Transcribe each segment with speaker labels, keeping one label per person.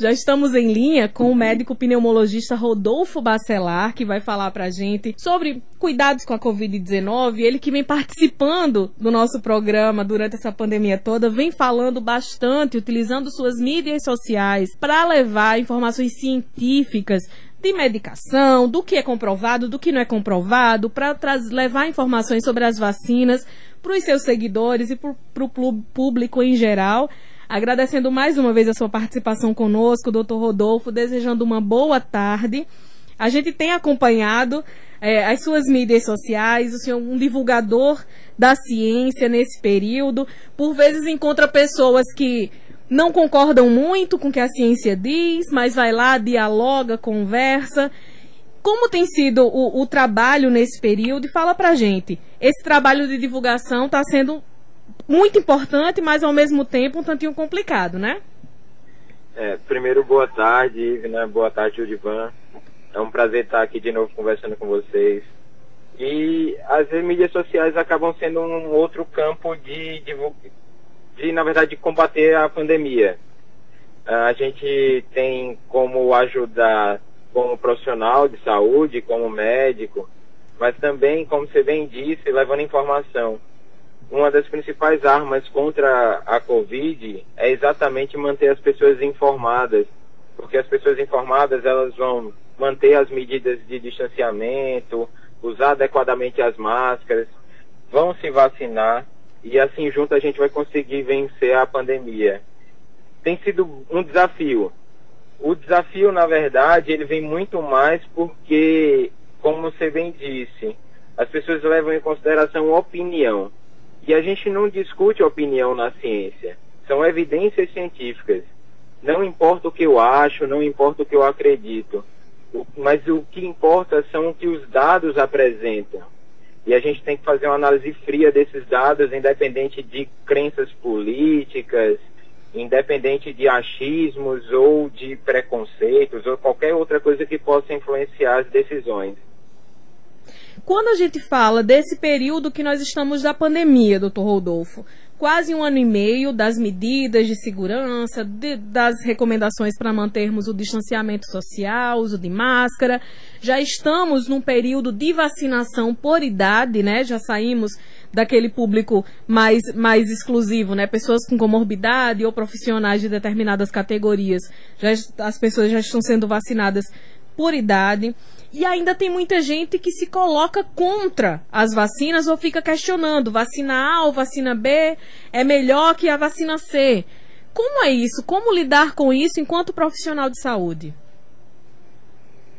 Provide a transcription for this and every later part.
Speaker 1: Já estamos em linha com o médico pneumologista Rodolfo Bacelar, que vai falar para a gente sobre cuidados com a Covid-19. Ele que vem participando do nosso programa durante essa pandemia toda, vem falando bastante, utilizando suas mídias sociais para levar informações científicas de medicação, do que é comprovado, do que não é comprovado, para levar informações sobre as vacinas para os seus seguidores e para o público em geral. Agradecendo mais uma vez a sua participação conosco, doutor Rodolfo, desejando uma boa tarde. A gente tem acompanhado é, as suas mídias sociais, o senhor é um divulgador da ciência nesse período. Por vezes encontra pessoas que não concordam muito com o que a ciência diz, mas vai lá, dialoga, conversa. Como tem sido o, o trabalho nesse período? E fala pra gente. Esse trabalho de divulgação está sendo muito importante, mas ao mesmo tempo um tantinho complicado, né?
Speaker 2: É, primeiro, boa tarde, Ivna, boa tarde, Udivan. É um prazer estar aqui de novo conversando com vocês. E as mídias sociais acabam sendo um outro campo de, de, de na verdade, de combater a pandemia. A gente tem como ajudar como profissional de saúde, como médico, mas também, como você bem disse, levando informação uma das principais armas contra a Covid é exatamente manter as pessoas informadas, porque as pessoas informadas elas vão manter as medidas de distanciamento, usar adequadamente as máscaras, vão se vacinar e assim junto a gente vai conseguir vencer a pandemia. Tem sido um desafio. O desafio, na verdade, ele vem muito mais porque, como você bem disse, as pessoas levam em consideração opinião. E a gente não discute opinião na ciência. São evidências científicas. Não importa o que eu acho, não importa o que eu acredito. Mas o que importa são o que os dados apresentam. E a gente tem que fazer uma análise fria desses dados, independente de crenças políticas, independente de achismos ou de preconceitos ou qualquer outra coisa que possa influenciar as decisões.
Speaker 1: Quando a gente fala desse período que nós estamos da pandemia, doutor Rodolfo, quase um ano e meio das medidas de segurança, de, das recomendações para mantermos o distanciamento social, uso de máscara. Já estamos num período de vacinação por idade, né? Já saímos daquele público mais, mais exclusivo, né? Pessoas com comorbidade ou profissionais de determinadas categorias. Já, as pessoas já estão sendo vacinadas por idade. E ainda tem muita gente que se coloca contra as vacinas ou fica questionando: vacina A ou vacina B é melhor que a vacina C. Como é isso? Como lidar com isso enquanto profissional de saúde?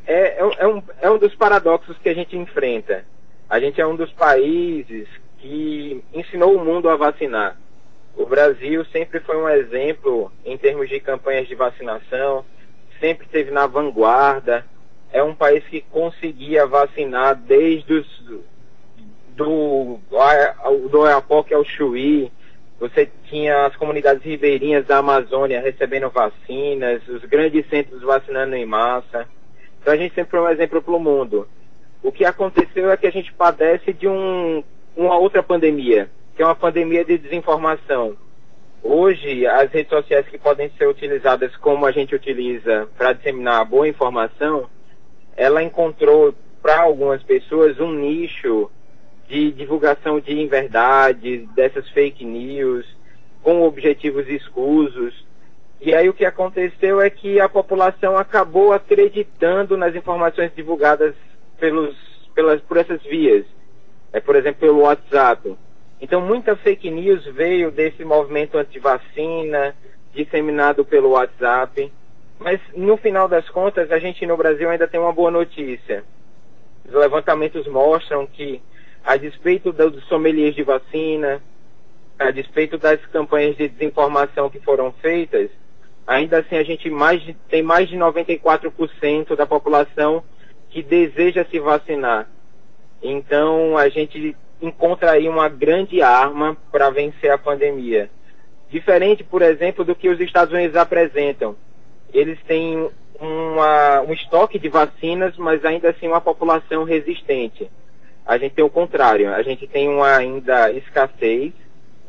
Speaker 2: É, é, é, um, é um dos paradoxos que a gente enfrenta. A gente é um dos países que ensinou o mundo a vacinar. O Brasil sempre foi um exemplo em termos de campanhas de vacinação, sempre esteve na vanguarda é um país que conseguia vacinar desde os, do, do Oiapoque ao Chuí, você tinha as comunidades ribeirinhas da Amazônia recebendo vacinas, os grandes centros vacinando em massa. Então a gente sempre foi um exemplo para o mundo. O que aconteceu é que a gente padece de um, uma outra pandemia, que é uma pandemia de desinformação. Hoje, as redes sociais que podem ser utilizadas como a gente utiliza para disseminar boa informação, ela encontrou para algumas pessoas um nicho de divulgação de inverdades, dessas fake news, com objetivos escusos. E aí o que aconteceu é que a população acabou acreditando nas informações divulgadas pelos, pelas, por essas vias. É, por exemplo, pelo WhatsApp. Então muita fake news veio desse movimento anti-vacina, disseminado pelo WhatsApp. Mas no final das contas, a gente no Brasil ainda tem uma boa notícia. Os levantamentos mostram que, a despeito dos sommeliers de vacina, a despeito das campanhas de desinformação que foram feitas, ainda assim a gente mais tem mais de 94% da população que deseja se vacinar. Então a gente encontra aí uma grande arma para vencer a pandemia. Diferente, por exemplo, do que os Estados Unidos apresentam eles têm uma, um estoque de vacinas, mas ainda assim uma população resistente. A gente tem o contrário, a gente tem uma ainda escassez,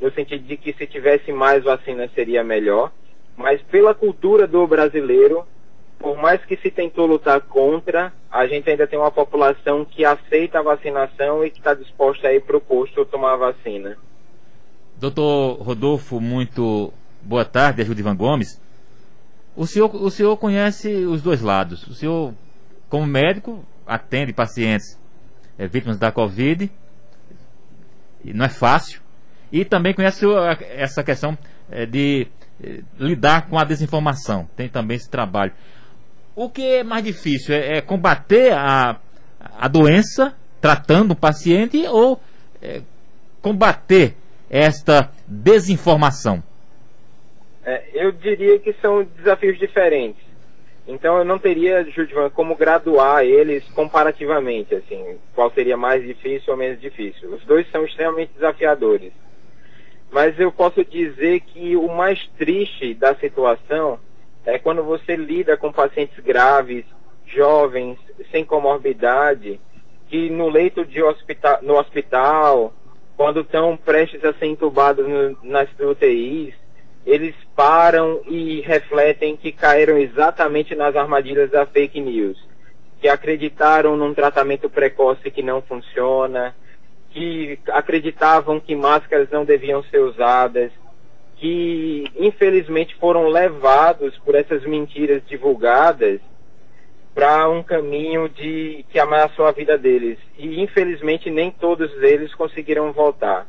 Speaker 2: no sentido de que se tivesse mais vacinas seria melhor, mas pela cultura do brasileiro, por mais que se tentou lutar contra, a gente ainda tem uma população que aceita a vacinação e que está disposta a ir para o posto tomar a vacina.
Speaker 3: Doutor Rodolfo, muito boa tarde, ajuda Ivan Gomes. O senhor, o senhor conhece os dois lados. O senhor, como médico, atende pacientes é, vítimas da Covid. E não é fácil. E também conhece essa questão é, de lidar com a desinformação. Tem também esse trabalho. O que é mais difícil é, é combater a, a doença tratando o paciente ou é, combater esta desinformação?
Speaker 2: É, eu diria que são desafios diferentes. Então eu não teria, Judivan, como graduar eles comparativamente, assim, qual seria mais difícil ou menos difícil. Os dois são extremamente desafiadores. Mas eu posso dizer que o mais triste da situação é quando você lida com pacientes graves, jovens, sem comorbidade, que no leito de hospital, no hospital, quando estão prestes a ser entubados no, nas UTIs, eles param e refletem que caíram exatamente nas armadilhas da fake news, que acreditaram num tratamento precoce que não funciona, que acreditavam que máscaras não deviam ser usadas, que infelizmente foram levados por essas mentiras divulgadas para um caminho de que ameaçou a vida deles. E infelizmente nem todos eles conseguiram voltar.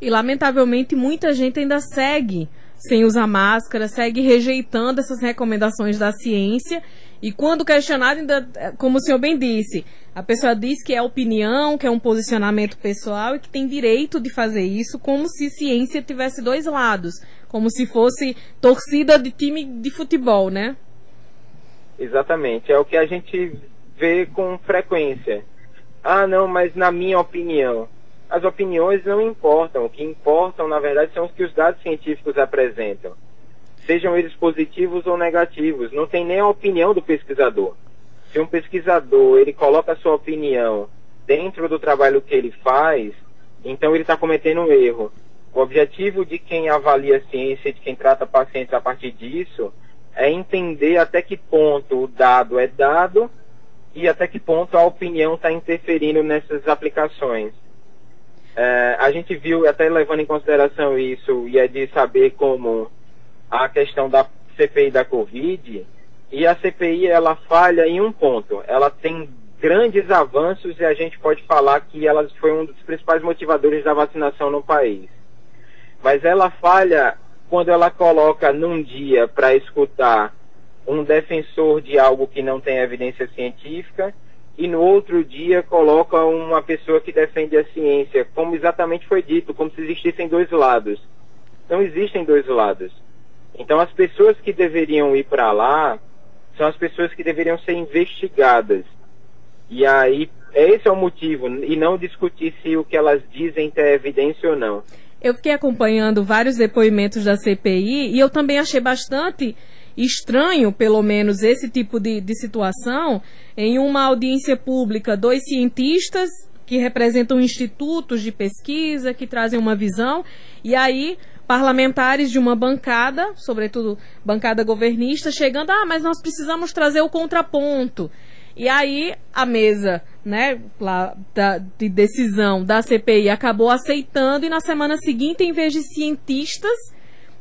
Speaker 1: E lamentavelmente muita gente ainda segue sem usar máscara, segue rejeitando essas recomendações da ciência. E quando questionado, ainda, como o senhor bem disse, a pessoa diz que é opinião, que é um posicionamento pessoal e que tem direito de fazer isso, como se ciência tivesse dois lados, como se fosse torcida de time de futebol, né?
Speaker 2: Exatamente, é o que a gente vê com frequência. Ah, não, mas na minha opinião as opiniões não importam. O que importam, na verdade, são os que os dados científicos apresentam. Sejam eles positivos ou negativos. Não tem nem a opinião do pesquisador. Se um pesquisador ele coloca a sua opinião dentro do trabalho que ele faz, então ele está cometendo um erro. O objetivo de quem avalia a ciência, de quem trata pacientes a partir disso, é entender até que ponto o dado é dado e até que ponto a opinião está interferindo nessas aplicações. É, a gente viu, até levando em consideração isso, e é de saber como a questão da CPI da Covid, e a CPI ela falha em um ponto. Ela tem grandes avanços e a gente pode falar que ela foi um dos principais motivadores da vacinação no país. Mas ela falha quando ela coloca num dia para escutar um defensor de algo que não tem evidência científica e no outro dia coloca uma pessoa que defende a ciência, como exatamente foi dito, como se existissem dois lados. Não existem dois lados. Então as pessoas que deveriam ir para lá são as pessoas que deveriam ser investigadas. E aí, esse é o motivo, e não discutir se o que elas dizem tem evidência ou não.
Speaker 1: Eu fiquei acompanhando vários depoimentos da CPI e eu também achei bastante estranho, pelo menos, esse tipo de, de situação em uma audiência pública, dois cientistas que representam institutos de pesquisa, que trazem uma visão, e aí parlamentares de uma bancada, sobretudo bancada governista, chegando, ah, mas nós precisamos trazer o contraponto. E aí a mesa, né, lá, da, de decisão da CPI acabou aceitando e na semana seguinte, em vez de cientistas,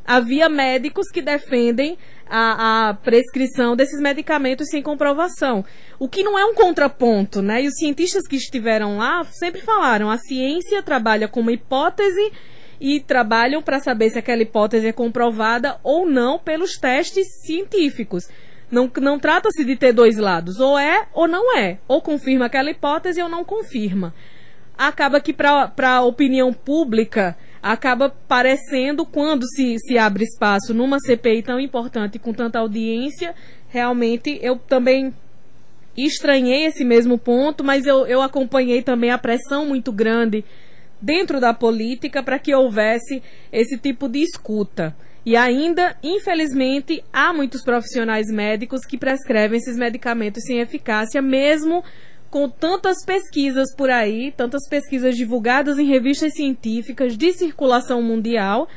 Speaker 1: havia médicos que defendem a, a, prescrição desses medicamentos sem comprovação. O que não é um contraponto, né? E os cientistas que estiveram lá sempre falaram: a ciência trabalha com uma hipótese e trabalham para saber se aquela hipótese é comprovada ou não pelos testes científicos. Não, não trata-se de ter dois lados, ou é ou não é, ou confirma aquela hipótese ou não confirma. Acaba que para a opinião pública acaba parecendo, quando se, se abre espaço numa CPI tão importante com tanta audiência, realmente eu também estranhei esse mesmo ponto, mas eu, eu acompanhei também a pressão muito grande dentro da política para que houvesse esse tipo de escuta. E ainda, infelizmente, há muitos profissionais médicos que prescrevem esses medicamentos sem eficácia, mesmo com tantas pesquisas por aí, tantas pesquisas divulgadas em revistas científicas de circulação mundial,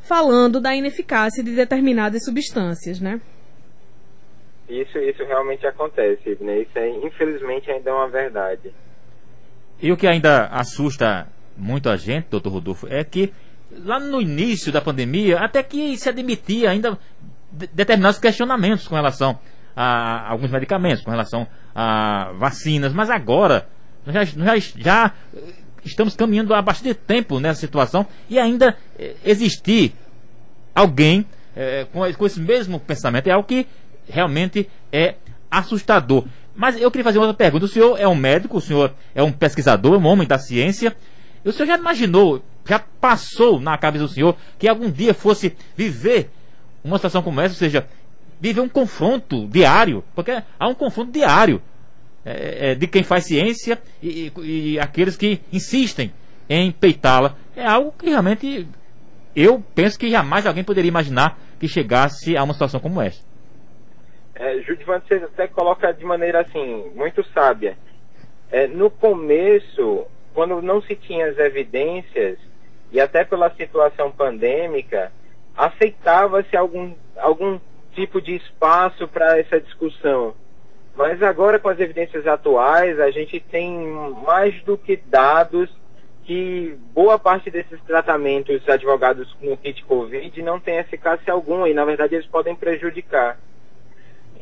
Speaker 1: falando da ineficácia de determinadas substâncias, né?
Speaker 2: Isso, isso realmente acontece, né? Isso é, infelizmente ainda é uma verdade.
Speaker 3: E o que ainda assusta muito a gente, doutor Rodolfo, é que lá no início da pandemia, até que se admitia ainda determinados questionamentos com relação a alguns medicamentos, com relação a vacinas, mas agora já, já, já estamos caminhando há bastante tempo nessa situação e ainda eh, existir alguém eh, com, com esse mesmo pensamento é algo que realmente é assustador. Mas eu queria fazer outra pergunta. O senhor é um médico, o senhor é um pesquisador, um homem da ciência. O senhor já imaginou, já passou na cabeça do senhor que algum dia fosse viver uma situação como essa, ou seja, viver um confronto diário, porque há um confronto diário é, é, de quem faz ciência e, e, e aqueles que insistem em peitá-la. É algo que realmente eu penso que jamais alguém poderia imaginar que chegasse a uma situação como essa.
Speaker 2: É, Judivan, você até coloca de maneira assim, muito sábia. É, no começo, quando não se tinha as evidências, e até pela situação pandêmica, aceitava-se algum, algum tipo de espaço para essa discussão. Mas agora, com as evidências atuais, a gente tem mais do que dados que boa parte desses tratamentos advogados no kit Covid não tem eficácia alguma e, na verdade, eles podem prejudicar.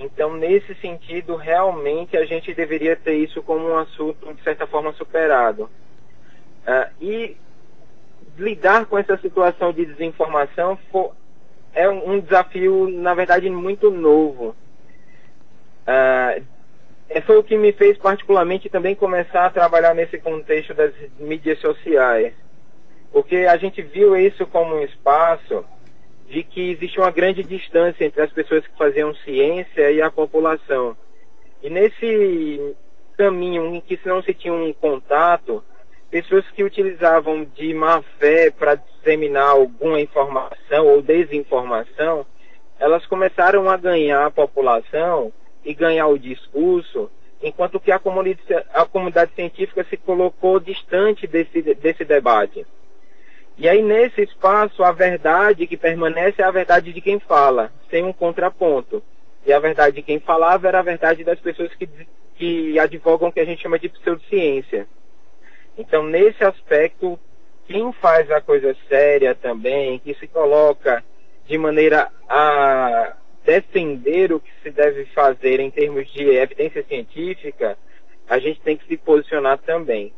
Speaker 2: Então, nesse sentido, realmente a gente deveria ter isso como um assunto, de certa forma, superado. Uh, e lidar com essa situação de desinformação for, é um, desafio, na verdade, muito novo. Uh, foi o que me fez particularmente também começar a trabalhar nesse contexto das mídias sociais. Porque a gente viu isso como um espaço de que existe uma grande distância entre as pessoas que faziam ciência e a população. E nesse caminho em que não se tinha um contato, pessoas que utilizavam de má fé para disseminar alguma informação ou desinformação, elas começaram a ganhar a população e ganhar o discurso, enquanto que a comunidade, a comunidade científica se colocou distante desse, desse debate. E aí, nesse espaço, a verdade que permanece é a verdade de quem fala, sem um contraponto. E a verdade de quem falava era a verdade das pessoas que, que advogam que a gente chama de pseudociência. Então, nesse aspecto, quem faz a coisa séria também, que se coloca de maneira a defender o que se deve fazer em termos de evidência científica, a gente tem que se posicionar também.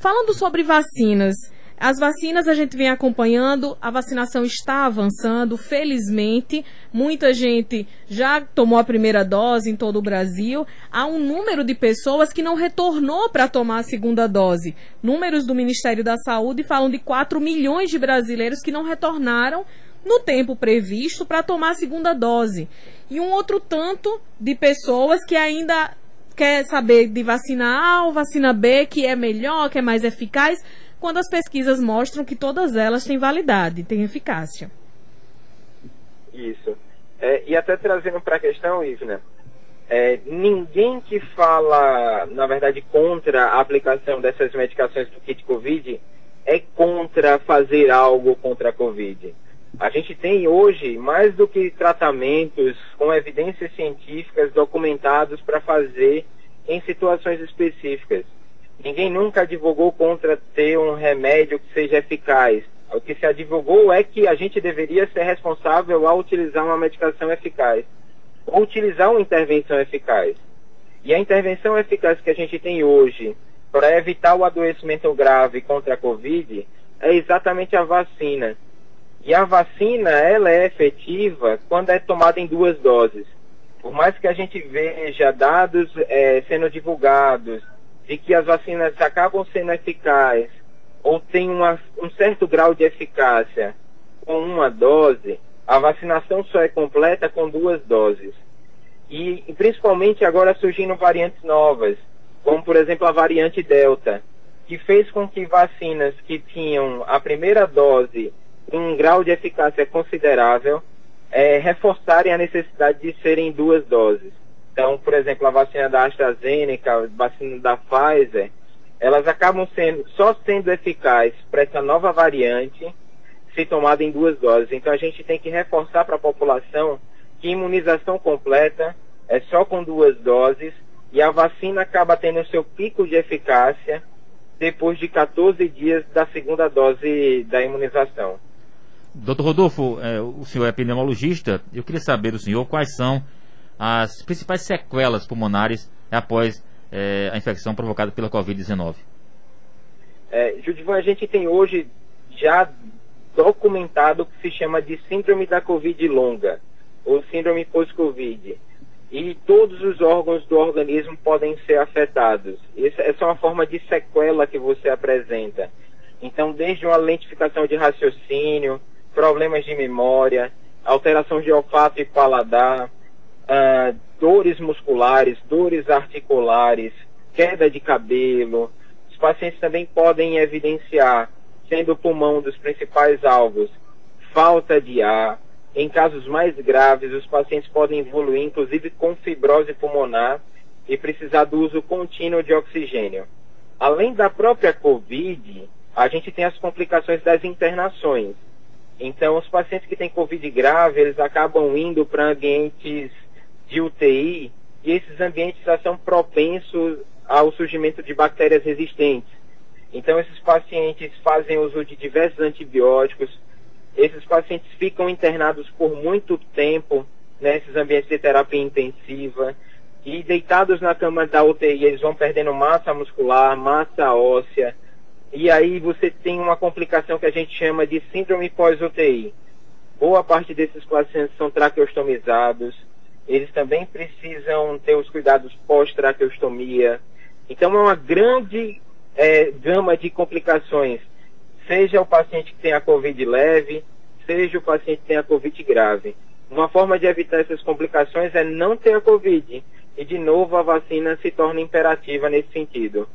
Speaker 1: Falando sobre vacinas, as vacinas a gente vem acompanhando, a vacinação está avançando, felizmente. Muita gente já tomou a primeira dose em todo o Brasil. Há um número de pessoas que não retornou para tomar a segunda dose. Números do Ministério da Saúde falam de 4 milhões de brasileiros que não retornaram no tempo previsto para tomar a segunda dose. E um outro tanto de pessoas que ainda quer saber de vacina A ou vacina B, que é melhor, que é mais eficaz, quando as pesquisas mostram que todas elas têm validade, têm eficácia.
Speaker 2: Isso. É, e até trazendo para a questão, Ivna, é, ninguém que fala, na verdade, contra a aplicação dessas medicações do kit Covid é contra fazer algo contra a Covid. A gente tem hoje mais do que tratamentos com evidências científicas documentados para fazer em situações específicas. Ninguém nunca advogou contra ter um remédio que seja eficaz. O que se advogou é que a gente deveria ser responsável ao utilizar uma medicação eficaz, ou utilizar uma intervenção eficaz. E a intervenção eficaz que a gente tem hoje para evitar o adoecimento grave contra a Covid é exatamente a vacina. E a vacina, ela é efetiva quando é tomada em duas doses. Por mais que a gente veja dados é, sendo divulgados de que as vacinas acabam sendo eficazes ou têm uma, um certo grau de eficácia com uma dose, a vacinação só é completa com duas doses. E, e principalmente agora surgindo variantes novas, como por exemplo a variante Delta, que fez com que vacinas que tinham a primeira dose um grau de eficácia considerável, é, reforçarem a necessidade de serem duas doses. Então, por exemplo, a vacina da AstraZeneca, a vacina da Pfizer, elas acabam sendo só sendo eficazes para essa nova variante ser tomada em duas doses. Então a gente tem que reforçar para a população que imunização completa é só com duas doses e a vacina acaba tendo seu pico de eficácia depois de 14 dias da segunda dose da imunização.
Speaker 3: Doutor Rodolfo, é, o senhor é pneumologista, eu queria saber do senhor quais são as principais sequelas pulmonares após é, a infecção provocada pela Covid-19.
Speaker 2: É, Judivan, a gente tem hoje já documentado o que se chama de síndrome da Covid longa, ou síndrome pós-Covid. E todos os órgãos do organismo podem ser afetados. Essa, essa é uma forma de sequela que você apresenta. Então, desde uma lentificação de raciocínio, problemas de memória, alteração de olfato e paladar, uh, dores musculares, dores articulares, queda de cabelo. Os pacientes também podem evidenciar, sendo o pulmão um dos principais alvos, falta de ar. Em casos mais graves, os pacientes podem evoluir, inclusive com fibrose pulmonar e precisar do uso contínuo de oxigênio. Além da própria COVID, a gente tem as complicações das internações. Então, os pacientes que têm COVID grave, eles acabam indo para ambientes de UTI e esses ambientes já são propensos ao surgimento de bactérias resistentes. Então, esses pacientes fazem uso de diversos antibióticos, esses pacientes ficam internados por muito tempo nesses ambientes de terapia intensiva e deitados na cama da UTI, eles vão perdendo massa muscular, massa óssea, e aí você tem uma complicação que a gente chama de síndrome pós-UTI. Boa parte desses pacientes são traqueostomizados, eles também precisam ter os cuidados pós-traqueostomia. Então é uma grande é, gama de complicações, seja o paciente que tem a COVID leve, seja o paciente que tem a COVID grave. Uma forma de evitar essas complicações é não ter a COVID. E, de novo, a vacina se torna imperativa nesse sentido.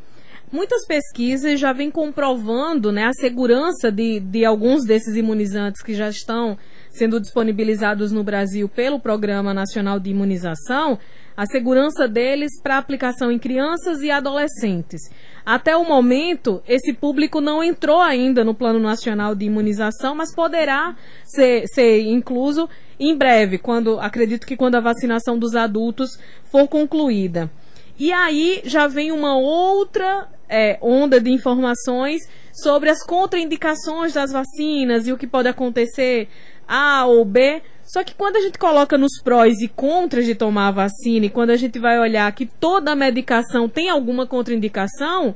Speaker 1: Muitas pesquisas já vêm comprovando né, a segurança de, de alguns desses imunizantes que já estão sendo disponibilizados no Brasil pelo Programa Nacional de Imunização, a segurança deles para aplicação em crianças e adolescentes. Até o momento, esse público não entrou ainda no Plano Nacional de Imunização, mas poderá ser, ser incluso em breve, quando acredito que quando a vacinação dos adultos for concluída. E aí já vem uma outra é, onda de informações sobre as contraindicações das vacinas e o que pode acontecer A ou B. Só que quando a gente coloca nos prós e contras de tomar a vacina, e quando a gente vai olhar que toda medicação tem alguma contraindicação,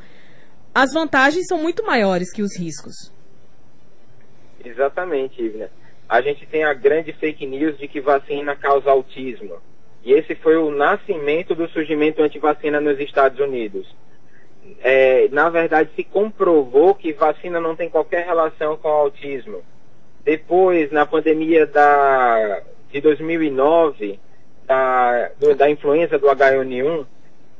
Speaker 1: as vantagens são muito maiores que os riscos.
Speaker 2: Exatamente, Ivna. A gente tem a grande fake news de que vacina causa autismo. E esse foi o nascimento do surgimento anti-vacina nos Estados Unidos. É, na verdade, se comprovou que vacina não tem qualquer relação com autismo. Depois, na pandemia da, de 2009, da, do, da influenza do H1N1,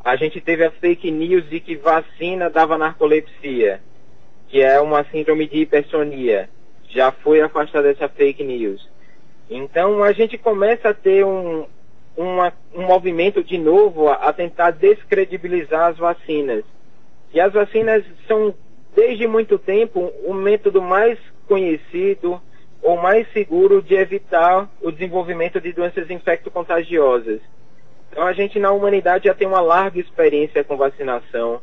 Speaker 2: a gente teve a fake news de que vacina dava narcolepsia, que é uma síndrome de hipersonia. Já foi afastada essa fake news. Então a gente começa a ter um, uma, um movimento de novo a, a tentar descredibilizar as vacinas. E as vacinas são, desde muito tempo, o método mais conhecido ou mais seguro de evitar o desenvolvimento de doenças infecto-contagiosas. Então a gente na humanidade já tem uma larga experiência com vacinação.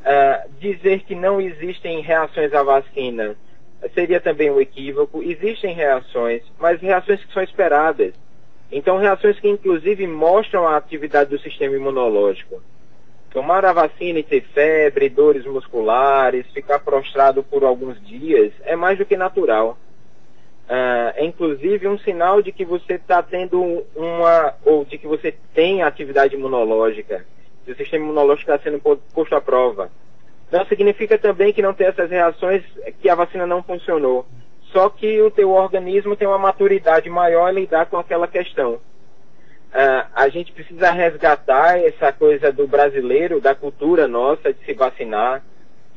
Speaker 2: Uh, dizer que não existem reações à vacina seria também um equívoco. Existem reações, mas reações que são esperadas. Então reações que inclusive mostram a atividade do sistema imunológico. Tomar a vacina e ter febre, dores musculares, ficar prostrado por alguns dias é mais do que natural. Uh, é inclusive um sinal de que você está tendo uma, ou de que você tem atividade imunológica, que o sistema imunológico está sendo posto à prova. Não significa também que não tem essas reações, que a vacina não funcionou. Só que o teu organismo tem uma maturidade maior em lidar com aquela questão. Uh, a gente precisa resgatar essa coisa do brasileiro, da cultura nossa de se vacinar.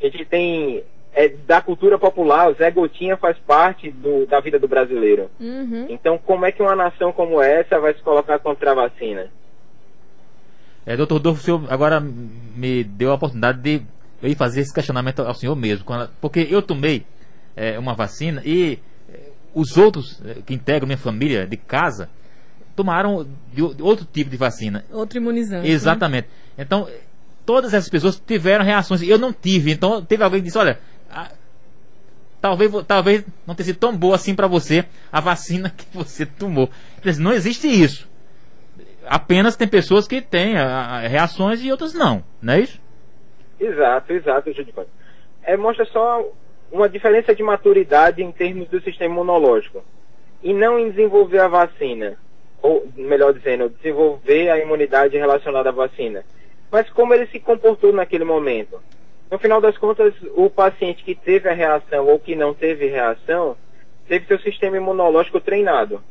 Speaker 2: A gente tem é, da cultura popular, o Zé Gotinha faz parte do, da vida do brasileiro. Uhum. Então, como é que uma nação como essa vai se colocar contra a vacina?
Speaker 3: É, doutor Dorfo, o senhor agora me deu a oportunidade de eu ir fazer esse questionamento ao senhor mesmo, porque eu tomei é, uma vacina e os outros eh, que integram minha família de casa tomaram de, de outro tipo de vacina.
Speaker 1: Outro imunizante.
Speaker 3: Exatamente. Né? Então, todas essas pessoas tiveram reações. Eu não tive. Então, teve alguém que disse: olha, a, talvez, talvez não tenha sido tão boa assim para você a vacina que você tomou. Não existe isso. Apenas tem pessoas que têm a, a, reações e outras não. Não é isso?
Speaker 2: Exato, exato. É, mostra só uma diferença de maturidade em termos do sistema imunológico. E não em desenvolver a vacina. Ou, melhor dizendo, desenvolver a imunidade relacionada à vacina mas como ele se comportou naquele momento. No final das contas, o paciente que teve a reação ou que não teve reação, teve seu sistema imunológico treinado.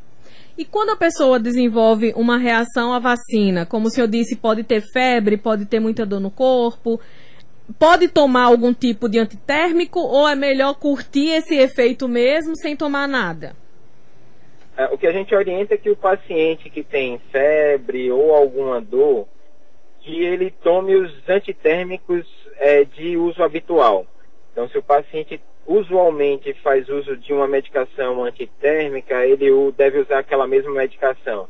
Speaker 1: E quando a pessoa desenvolve uma reação à vacina, como o senhor disse, pode ter febre, pode ter muita dor no corpo, pode tomar algum tipo de antitérmico ou é melhor curtir esse efeito mesmo sem tomar nada?
Speaker 2: É, o que a gente orienta é que o paciente que tem febre ou alguma dor, que ele tome os antitérmicos é, de uso habitual. Então, se o paciente usualmente faz uso de uma medicação antitérmica, ele deve usar aquela mesma medicação.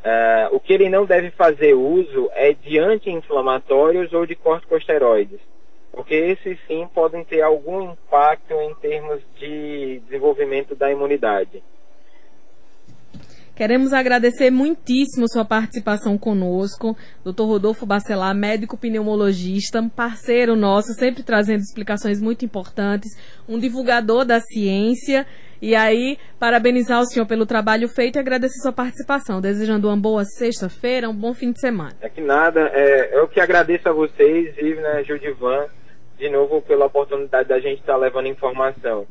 Speaker 2: Uh, o que ele não deve fazer uso é de anti-inflamatórios ou de corticosteroides, porque esses sim podem ter algum impacto em termos de desenvolvimento da imunidade.
Speaker 1: Queremos agradecer muitíssimo sua participação conosco, Dr. Rodolfo Bacelar, médico pneumologista, parceiro nosso, sempre trazendo explicações muito importantes, um divulgador da ciência. E aí, parabenizar o senhor pelo trabalho feito e agradecer sua participação, desejando uma boa sexta-feira, um bom fim de semana.
Speaker 2: É que nada, é, eu que agradeço a vocês, Ivna, Judivan, de novo pela oportunidade da gente estar levando informação.